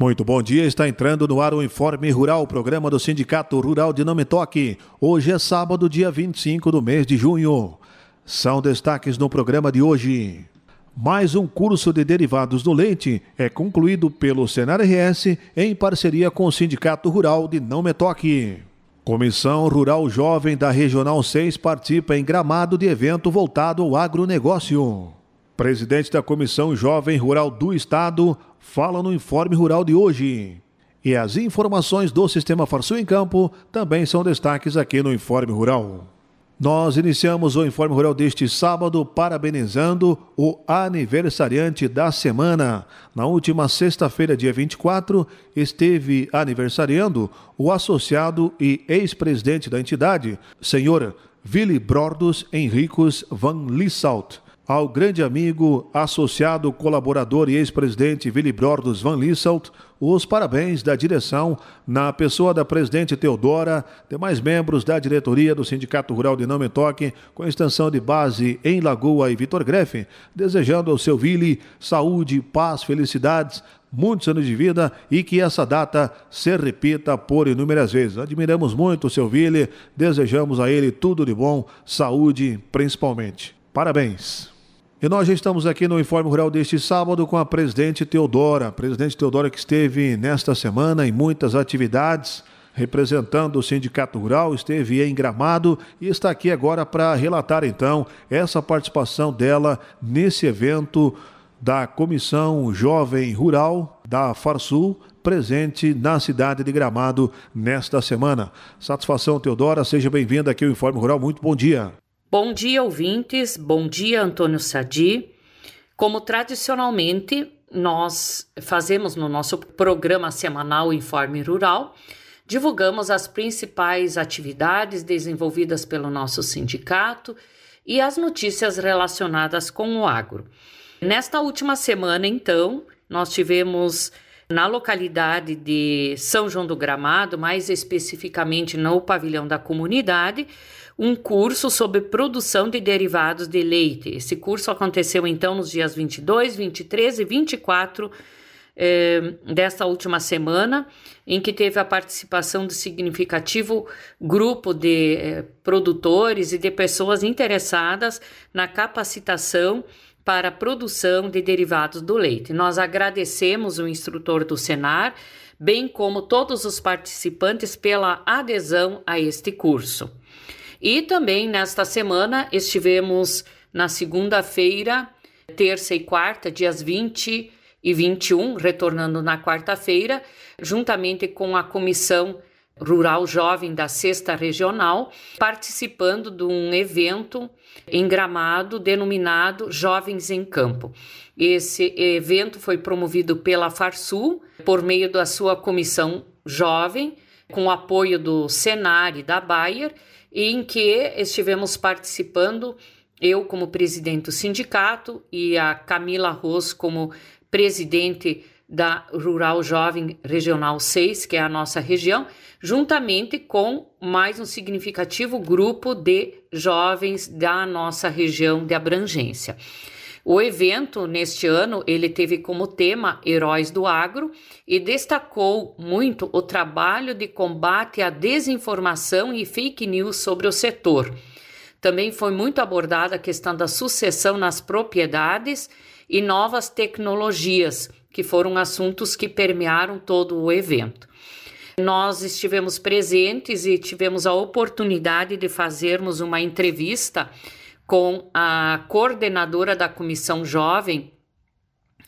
Muito bom dia, está entrando no ar o Informe Rural, programa do Sindicato Rural de Nome Toque. Hoje é sábado, dia 25 do mês de junho. São destaques no programa de hoje. Mais um curso de derivados do leite é concluído pelo Senar RS em parceria com o Sindicato Rural de Não Metoque. Comissão Rural Jovem da Regional 6 participa em gramado de evento voltado ao agronegócio. Presidente da Comissão Jovem Rural do Estado fala no Informe Rural de hoje. E as informações do Sistema Farsul em Campo também são destaques aqui no Informe Rural. Nós iniciamos o Informe Rural deste sábado parabenizando o aniversariante da semana. Na última sexta-feira, dia 24, esteve aniversariando o associado e ex-presidente da entidade, senhor Willy Brordos Henricos van Lissalt ao grande amigo, associado, colaborador e ex-presidente Willy Brordos Van Lisselt, os parabéns da direção, na pessoa da presidente Teodora, demais membros da diretoria do Sindicato Rural de Não Toque, com extensão de base em Lagoa e Vitor Grefe, desejando ao seu Willy saúde, paz, felicidades, muitos anos de vida e que essa data se repita por inúmeras vezes. Admiramos muito o seu Willy, desejamos a ele tudo de bom, saúde principalmente. Parabéns! E nós já estamos aqui no Informe Rural deste sábado com a presidente Teodora. Presidente Teodora que esteve nesta semana em muitas atividades, representando o Sindicato Rural, esteve em Gramado e está aqui agora para relatar então essa participação dela nesse evento da Comissão Jovem Rural da Farsul, presente na cidade de Gramado nesta semana. Satisfação, Teodora, seja bem-vinda aqui ao Informe Rural. Muito bom dia. Bom dia, ouvintes. Bom dia, Antônio Sadi. Como tradicionalmente nós fazemos no nosso programa semanal Informe Rural, divulgamos as principais atividades desenvolvidas pelo nosso sindicato e as notícias relacionadas com o agro. Nesta última semana, então, nós tivemos na localidade de São João do Gramado, mais especificamente no pavilhão da comunidade, um curso sobre produção de derivados de leite. Esse curso aconteceu então nos dias 22, 23 e 24 eh, desta última semana, em que teve a participação de significativo grupo de eh, produtores e de pessoas interessadas na capacitação para a produção de derivados do leite. Nós agradecemos o instrutor do Senar, bem como todos os participantes pela adesão a este curso. E também nesta semana estivemos na segunda-feira, terça e quarta, dias 20 e 21, retornando na quarta-feira, juntamente com a comissão Rural Jovem da Sexta Regional, participando de um evento em Gramado denominado Jovens em Campo. Esse evento foi promovido pela Farsul por meio da sua comissão jovem, com apoio do Senar e da Bayer, em que estivemos participando, eu como presidente do sindicato e a Camila Ros como presidente da Rural Jovem Regional 6, que é a nossa região, juntamente com mais um significativo grupo de jovens da nossa região de abrangência. O evento neste ano ele teve como tema Heróis do Agro e destacou muito o trabalho de combate à desinformação e fake news sobre o setor. Também foi muito abordada a questão da sucessão nas propriedades e novas tecnologias, que foram assuntos que permearam todo o evento. Nós estivemos presentes e tivemos a oportunidade de fazermos uma entrevista com a coordenadora da Comissão Jovem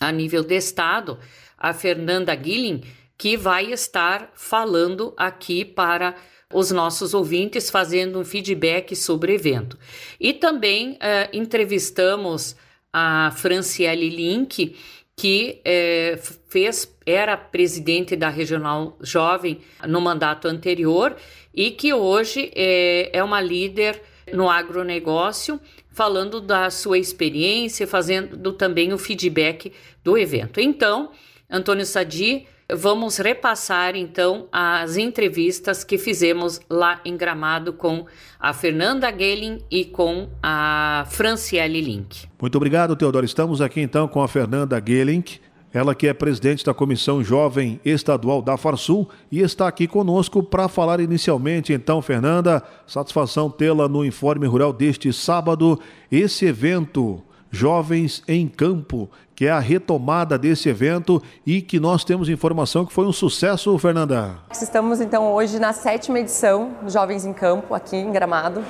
a nível de Estado, a Fernanda Guilin, que vai estar falando aqui para os nossos ouvintes, fazendo um feedback sobre o evento. E também uh, entrevistamos a Franciele Link, que eh, fez, era presidente da Regional Jovem no mandato anterior e que hoje é, é uma líder no agronegócio, falando da sua experiência, fazendo também o feedback do evento. Então, Antônio Sadi, vamos repassar então as entrevistas que fizemos lá em Gramado com a Fernanda Gelling e com a Franciele Link. Muito obrigado, Teodoro. Estamos aqui então com a Fernanda Gelling, Ela que é presidente da Comissão Jovem Estadual da Farsul e está aqui conosco para falar inicialmente. Então, Fernanda, satisfação tê-la no Informe Rural deste sábado. Esse evento Jovens em Campo, que é a retomada desse evento e que nós temos informação que foi um sucesso, Fernanda. Estamos então hoje na sétima edição Jovens em Campo, aqui em Gramado.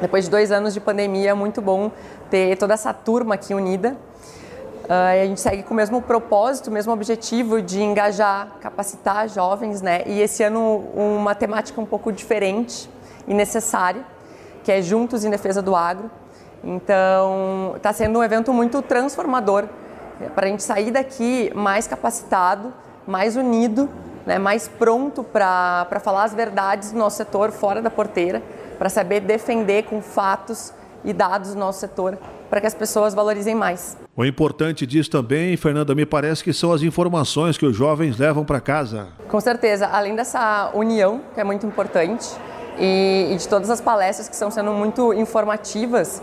Depois de dois anos de pandemia, é muito bom ter toda essa turma aqui unida. Uh, a gente segue com o mesmo propósito, o mesmo objetivo de engajar, capacitar jovens, né? E esse ano uma temática um pouco diferente e necessária, que é Juntos em Defesa do Agro. Então, está sendo um evento muito transformador para a gente sair daqui mais capacitado, mais unido, né? mais pronto para falar as verdades do nosso setor fora da porteira, para saber defender com fatos e dados do nosso setor para que as pessoas valorizem mais. O importante disso também, Fernanda, me parece que são as informações que os jovens levam para casa. Com certeza, além dessa união, que é muito importante, e, e de todas as palestras que estão sendo muito informativas,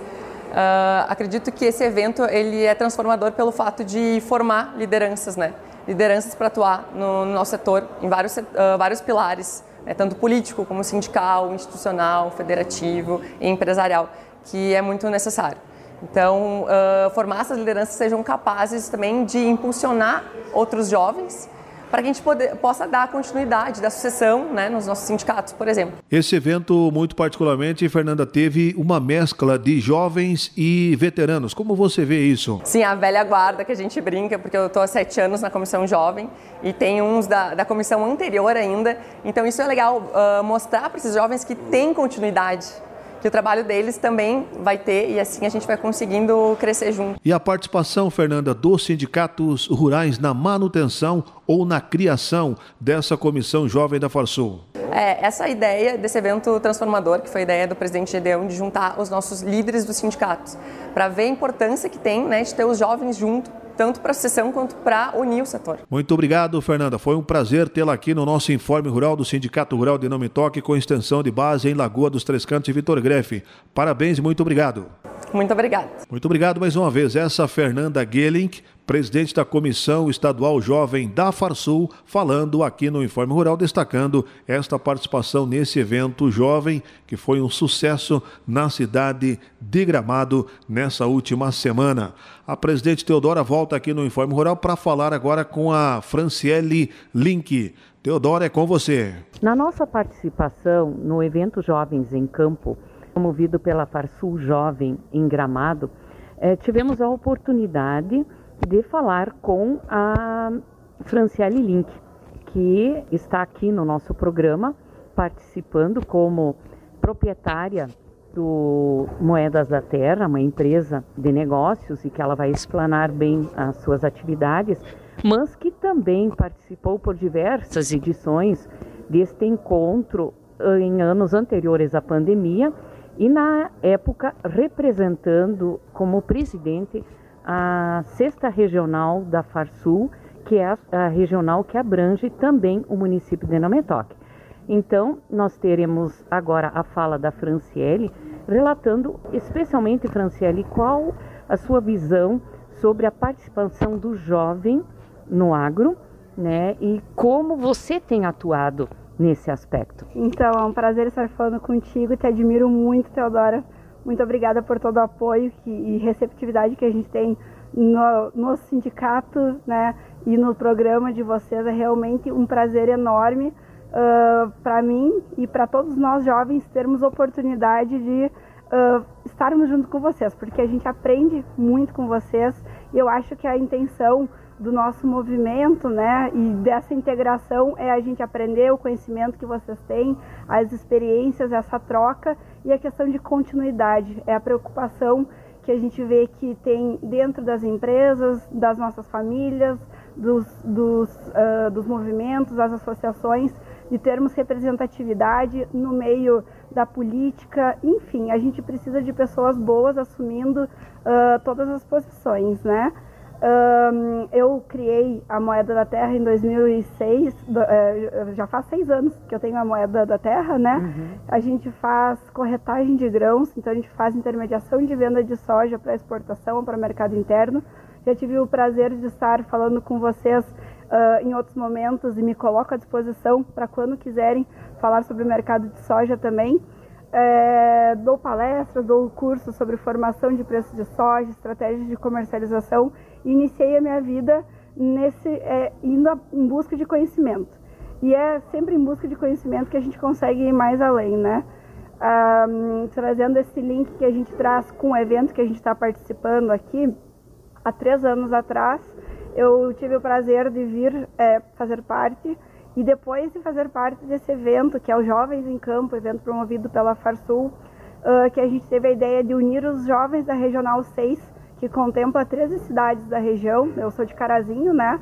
uh, acredito que esse evento ele é transformador pelo fato de formar lideranças, né? Lideranças para atuar no, no, nosso setor em vários, uh, vários pilares, né? tanto político como sindical, institucional, federativo e empresarial, que é muito necessário. Então, uh, formar essas lideranças sejam capazes também de impulsionar outros jovens para que a gente poder, possa dar continuidade da sucessão né, nos nossos sindicatos, por exemplo. Esse evento, muito particularmente, Fernanda, teve uma mescla de jovens e veteranos. Como você vê isso? Sim, a velha guarda que a gente brinca, porque eu estou há sete anos na comissão jovem e tem uns da, da comissão anterior ainda. Então, isso é legal uh, mostrar para esses jovens que tem continuidade que o trabalho deles também vai ter e assim a gente vai conseguindo crescer junto. E a participação, Fernanda, dos sindicatos rurais na manutenção ou na criação dessa comissão jovem da Farsul? É, essa ideia desse evento transformador, que foi a ideia do presidente Gedeão de juntar os nossos líderes dos sindicatos, para ver a importância que tem né, de ter os jovens junto tanto para a sessão quanto para unir o setor. Muito obrigado, Fernanda. Foi um prazer tê-la aqui no nosso Informe Rural do Sindicato Rural de Nome Toque, com extensão de base em Lagoa dos Três Cantos e Vitor Grefe. Parabéns e muito obrigado. Muito obrigado. Muito obrigado mais uma vez. Essa Fernanda Gelling, presidente da Comissão Estadual Jovem da Farsul, falando aqui no Informe Rural, destacando esta participação nesse evento jovem que foi um sucesso na cidade de Gramado nessa última semana. A presidente Teodora volta aqui no Informe Rural para falar agora com a Franciele Link. Teodora, é com você. Na nossa participação no evento Jovens em Campo, promovido pela Farsul Jovem em Gramado, eh, tivemos a oportunidade de falar com a Franciele Link, que está aqui no nosso programa, participando como proprietária do Moedas da Terra, uma empresa de negócios e que ela vai explanar bem as suas atividades, mas que também participou por diversas edições deste encontro em anos anteriores à pandemia e na época representando como presidente a sexta regional da Farsul, que é a, regional que abrange também o município de Nametoque. Então, nós teremos agora a fala da Franciele, relatando especialmente, Franciele, qual a sua visão sobre a participação do jovem no agro, né? E como você tem atuado nesse aspecto. Então, é um prazer estar falando contigo, te admiro muito, Teodora. Muito obrigada por todo o apoio que, e receptividade que a gente tem no, no sindicato né, e no programa de vocês. É realmente um prazer enorme uh, para mim e para todos nós jovens termos oportunidade de uh, estarmos junto com vocês, porque a gente aprende muito com vocês e eu acho que a intenção do nosso movimento, né, e dessa integração é a gente aprender o conhecimento que vocês têm, as experiências, essa troca e a questão de continuidade, é a preocupação que a gente vê que tem dentro das empresas, das nossas famílias, dos, dos, uh, dos movimentos, das associações, de termos representatividade no meio da política, enfim, a gente precisa de pessoas boas assumindo uh, todas as posições, né? Um, eu criei a moeda da terra em 2006, do, é, já faz seis anos que eu tenho a moeda da terra, né? Uhum. A gente faz corretagem de grãos, então a gente faz intermediação de venda de soja para exportação para mercado interno Já tive o prazer de estar falando com vocês uh, em outros momentos e me coloco à disposição para quando quiserem falar sobre o mercado de soja também. É, dou palestras, dou cursos sobre formação de preço de soja, estratégias de comercialização iniciei a minha vida nesse é, indo em busca de conhecimento. E é sempre em busca de conhecimento que a gente consegue ir mais além, né? Um, trazendo esse link que a gente traz com o evento que a gente está participando aqui, há três anos atrás, eu tive o prazer de vir é, fazer parte e depois de fazer parte desse evento, que é o Jovens em Campo, evento promovido pela Farsul, uh, que a gente teve a ideia de unir os jovens da Regional 6, que contempla 13 cidades da região. Eu sou de Carazinho, né?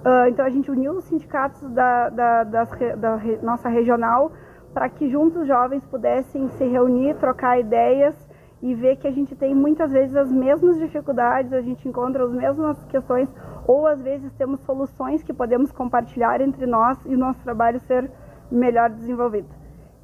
Uh, então a gente uniu os sindicatos da, da, das, da re, nossa regional para que juntos os jovens pudessem se reunir, trocar ideias e ver que a gente tem muitas vezes as mesmas dificuldades, a gente encontra as mesmas questões, ou às vezes temos soluções que podemos compartilhar entre nós e o nosso trabalho ser melhor desenvolvido.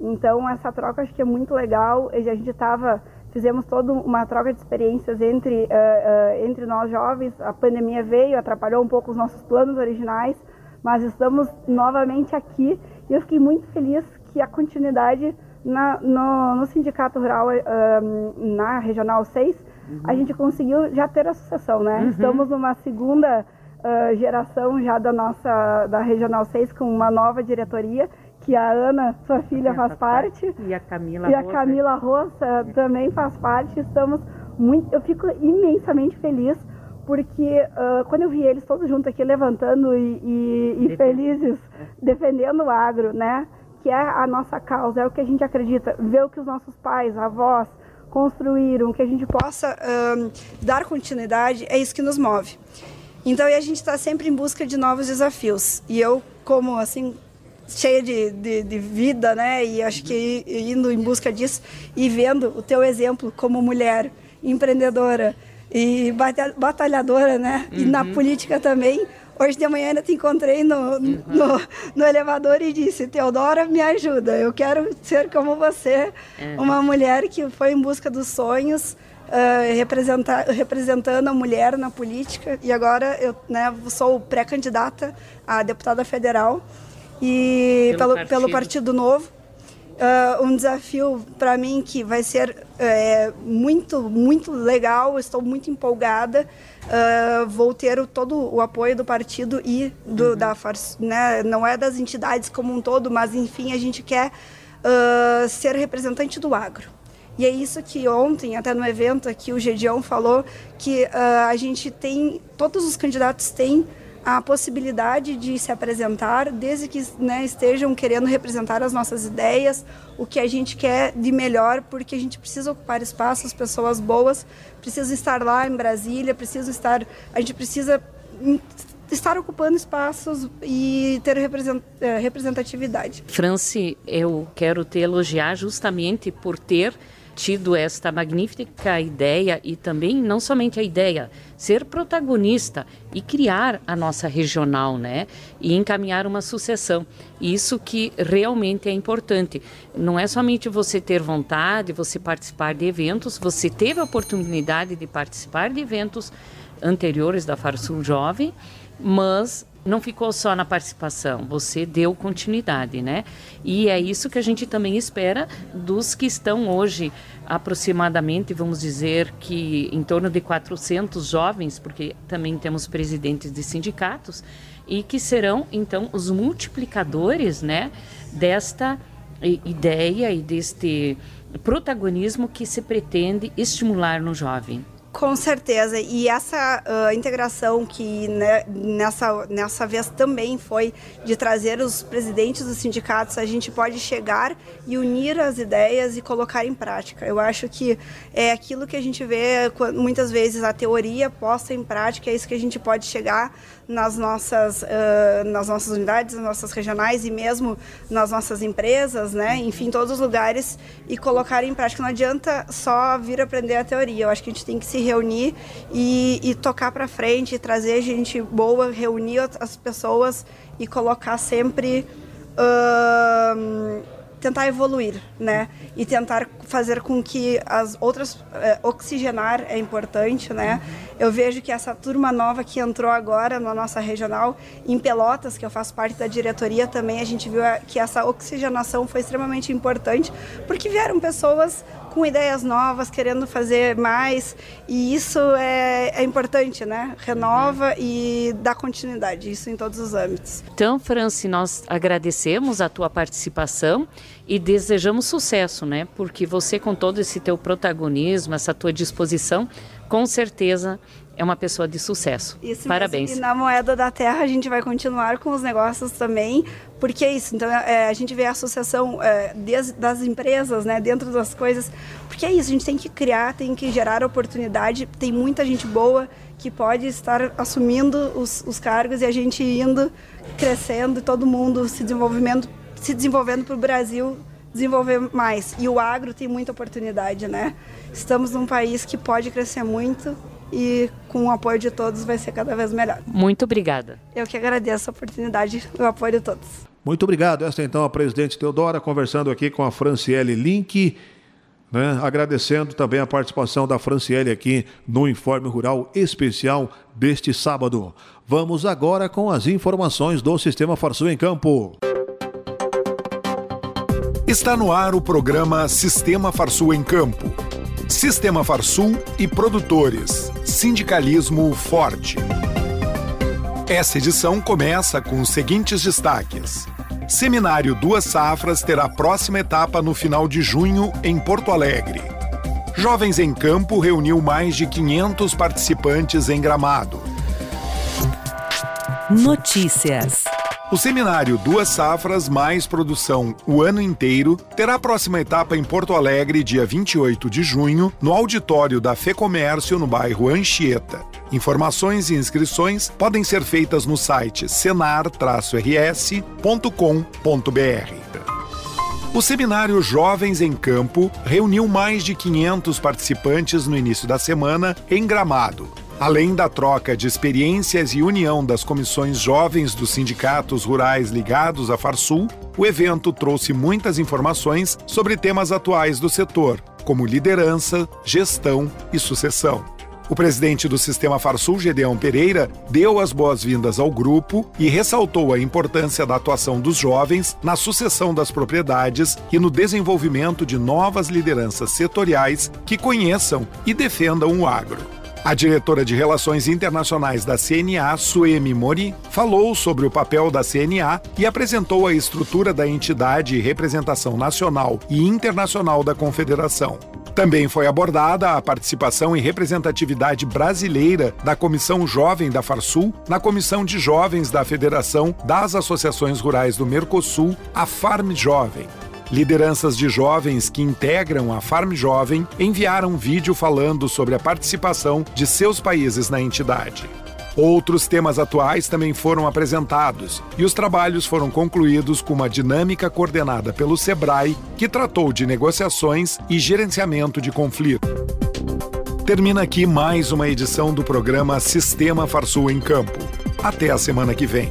Então essa troca acho que é muito legal. A gente estava fizemos toda uma troca de experiências entre uh, uh, entre nós jovens. A pandemia veio, atrapalhou um pouco os nossos planos originais, mas estamos novamente aqui e eu fiquei muito feliz que a continuidade na, no, no, Sindicato Rural, uh, na Regional 6, uhum. a gente conseguiu já ter a sucessão, né? Uhum. Estamos numa segunda geração já da nossa, da Regional 6, com uma nova diretoria, que a Ana, sua filha, faz, faz parte. E a Camila E a Camila Roça é. também faz parte. Estamos muito... Eu fico imensamente feliz, porque uh, quando eu vi eles todos juntos aqui, levantando e, e, e felizes, defendendo o agro, né? que é a nossa causa, é o que a gente acredita, ver o que os nossos pais, avós construíram, que a gente possa um, dar continuidade, é isso que nos move. Então, a gente está sempre em busca de novos desafios. E eu, como assim, cheia de, de, de, vida, né? E acho que indo em busca disso e vendo o teu exemplo como mulher empreendedora e batalhadora, né? Uhum. E na uhum. política também, Hoje de manhã ainda te encontrei no, no, no, elevador e disse: Teodora, me ajuda. Eu quero ser como você, é. uma mulher que foi em busca dos sonhos, uh, representando a mulher na política. E agora eu né, sou pré-candidata a deputada federal e pelo, pelo, partido. pelo partido Novo. Uh, um desafio para mim que vai ser uh, muito, muito legal, estou muito empolgada. Uh, vou ter o, todo o apoio do partido e do, uhum. da né, não é das entidades como um todo, mas enfim, a gente quer uh, ser representante do agro. E é isso que ontem, até no evento aqui, o Gedião falou que a gente tem, todos os candidatos têm a possibilidade de se apresentar, desde que né, estejam querendo representar as nossas ideias, o que a gente quer de melhor, porque a gente precisa ocupar espaços, pessoas boas, precisa estar lá em Brasília, precisa estar, a gente precisa estar ocupando espaços e ter eh, representatividade. Franci, eu quero te elogiar justamente por ter tido esta magnífica ideia e também não somente a ideia, ser protagonista e criar a nossa regional, né? E encaminhar uma sucessão. Isso que realmente é importante. Não é somente você ter vontade, você participar de eventos, você teve a oportunidade de participar de eventos anteriores da Farsul Jovem, mas não ficou só na participação, você deu continuidade, né? E é isso que a gente também espera dos que estão hoje aproximadamente, vamos dizer que em torno de 400 jovens, porque também temos presidentes de sindicatos, e que serão então os multiplicadores, né, desta ideia e deste protagonismo que se pretende estimular no jovem. Com certeza. E essa uh, integração que né, nessa, nessa vez também foi de trazer os presidentes dos sindicatos, a gente pode chegar e unir as ideias e colocar em prática. Eu acho que é aquilo que a gente vê muitas vezes a teoria posta em prática, é isso que a gente pode chegar nas nossas, uh, nas nossas unidades, nas nossas regionais e mesmo nas nossas empresas, né? enfim, todos os lugares e colocar em prática. Não adianta só vir aprender a teoria, eu acho que a gente tem que se reunir e, e tocar para frente, trazer gente boa, reunir as pessoas e colocar sempre uh, tentar evoluir, né? E tentar fazer com que as outras oxigenar é importante, né? Eu vejo que essa turma nova que entrou agora na nossa regional em Pelotas, que eu faço parte da diretoria também, a gente viu que essa oxigenação foi extremamente importante, porque vieram pessoas com ideias novas, querendo fazer mais, e isso é, é importante, né? Renova e dá continuidade, isso em todos os âmbitos. Então, Franci, nós agradecemos a tua participação e desejamos sucesso, né? Porque você, com todo esse teu protagonismo, essa tua disposição, com certeza é uma pessoa de sucesso. Isso Parabéns. Mesmo. E na Moeda da Terra a gente vai continuar com os negócios também, porque é isso. Então é, a gente vê a associação é, das empresas, né, dentro das coisas, porque é isso. A gente tem que criar, tem que gerar oportunidade. Tem muita gente boa que pode estar assumindo os, os cargos e a gente indo crescendo, todo mundo se desenvolvendo, se desenvolvendo para o Brasil desenvolver mais. E o agro tem muita oportunidade, né? Estamos num país que pode crescer muito e com o apoio de todos vai ser cada vez melhor. Muito obrigada. Eu que agradeço a oportunidade e o apoio de todos. Muito obrigado. Esta então a presidente Teodora conversando aqui com a Franciele Link. Né? Agradecendo também a participação da Franciele aqui no Informe Rural Especial deste sábado. Vamos agora com as informações do Sistema Farsul em Campo. Está no ar o programa Sistema Farsul em Campo. Sistema Farsul e produtores. Sindicalismo forte. Essa edição começa com os seguintes destaques. Seminário Duas Safras terá próxima etapa no final de junho em Porto Alegre. Jovens em Campo reuniu mais de 500 participantes em Gramado. Notícias. O seminário Duas Safras Mais Produção o ano inteiro terá a próxima etapa em Porto Alegre, dia 28 de junho, no auditório da FEComércio, no bairro Anchieta. Informações e inscrições podem ser feitas no site senar-rs.com.br. O seminário Jovens em Campo reuniu mais de 500 participantes no início da semana em Gramado. Além da troca de experiências e união das comissões jovens dos sindicatos rurais ligados à Farsul, o evento trouxe muitas informações sobre temas atuais do setor, como liderança, gestão e sucessão. O presidente do Sistema Farsul, Gedeão Pereira, deu as boas-vindas ao grupo e ressaltou a importância da atuação dos jovens na sucessão das propriedades e no desenvolvimento de novas lideranças setoriais que conheçam e defendam o agro. A diretora de Relações Internacionais da CNA, Suemi Mori, falou sobre o papel da CNA e apresentou a estrutura da entidade e representação nacional e internacional da Confederação. Também foi abordada a participação e representatividade brasileira da Comissão Jovem da Farsul na Comissão de Jovens da Federação das Associações Rurais do Mercosul, a Farm Jovem. Lideranças de jovens que integram a Farm Jovem enviaram vídeo falando sobre a participação de seus países na entidade. Outros temas atuais também foram apresentados e os trabalhos foram concluídos com uma dinâmica coordenada pelo SEBRAE, que tratou de negociações e gerenciamento de conflito. Termina aqui mais uma edição do programa Sistema Farsul em Campo. Até a semana que vem.